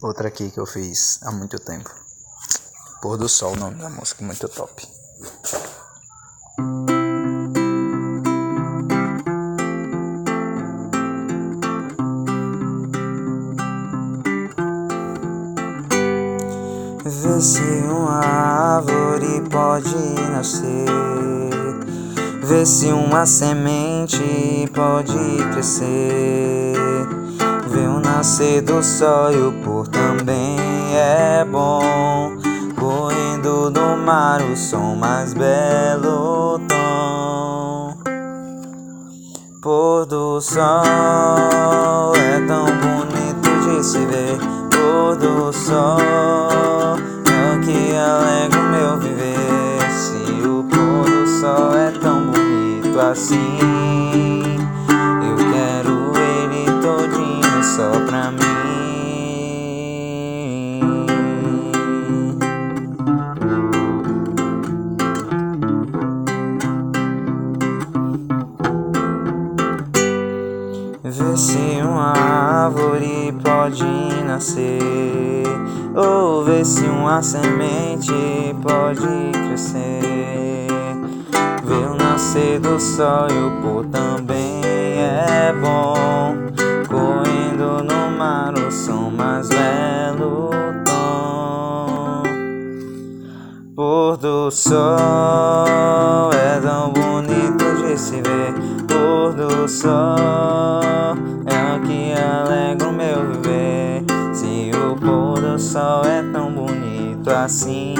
Outra aqui que eu fiz há muito tempo. Pôr do Sol, o nome da música, muito top. Vê se uma árvore pode nascer. Vê se uma semente pode crescer. Nascer do sol e o pôr também é bom. Correndo do mar o som mais belo tom. Pôr do sol é tão bonito de se ver. Pôr do sol é o que alegra o meu viver. Se o pôr do sol é tão bonito assim, Vê se uma árvore pode nascer, ou vê se uma semente pode crescer. Vê o nascer do sol e o pôr também é bom. Correndo no mar o som mais belo tom. Pôr do sol Do sol é o que alegra o meu viver. Se o pôr do sol é tão bonito assim.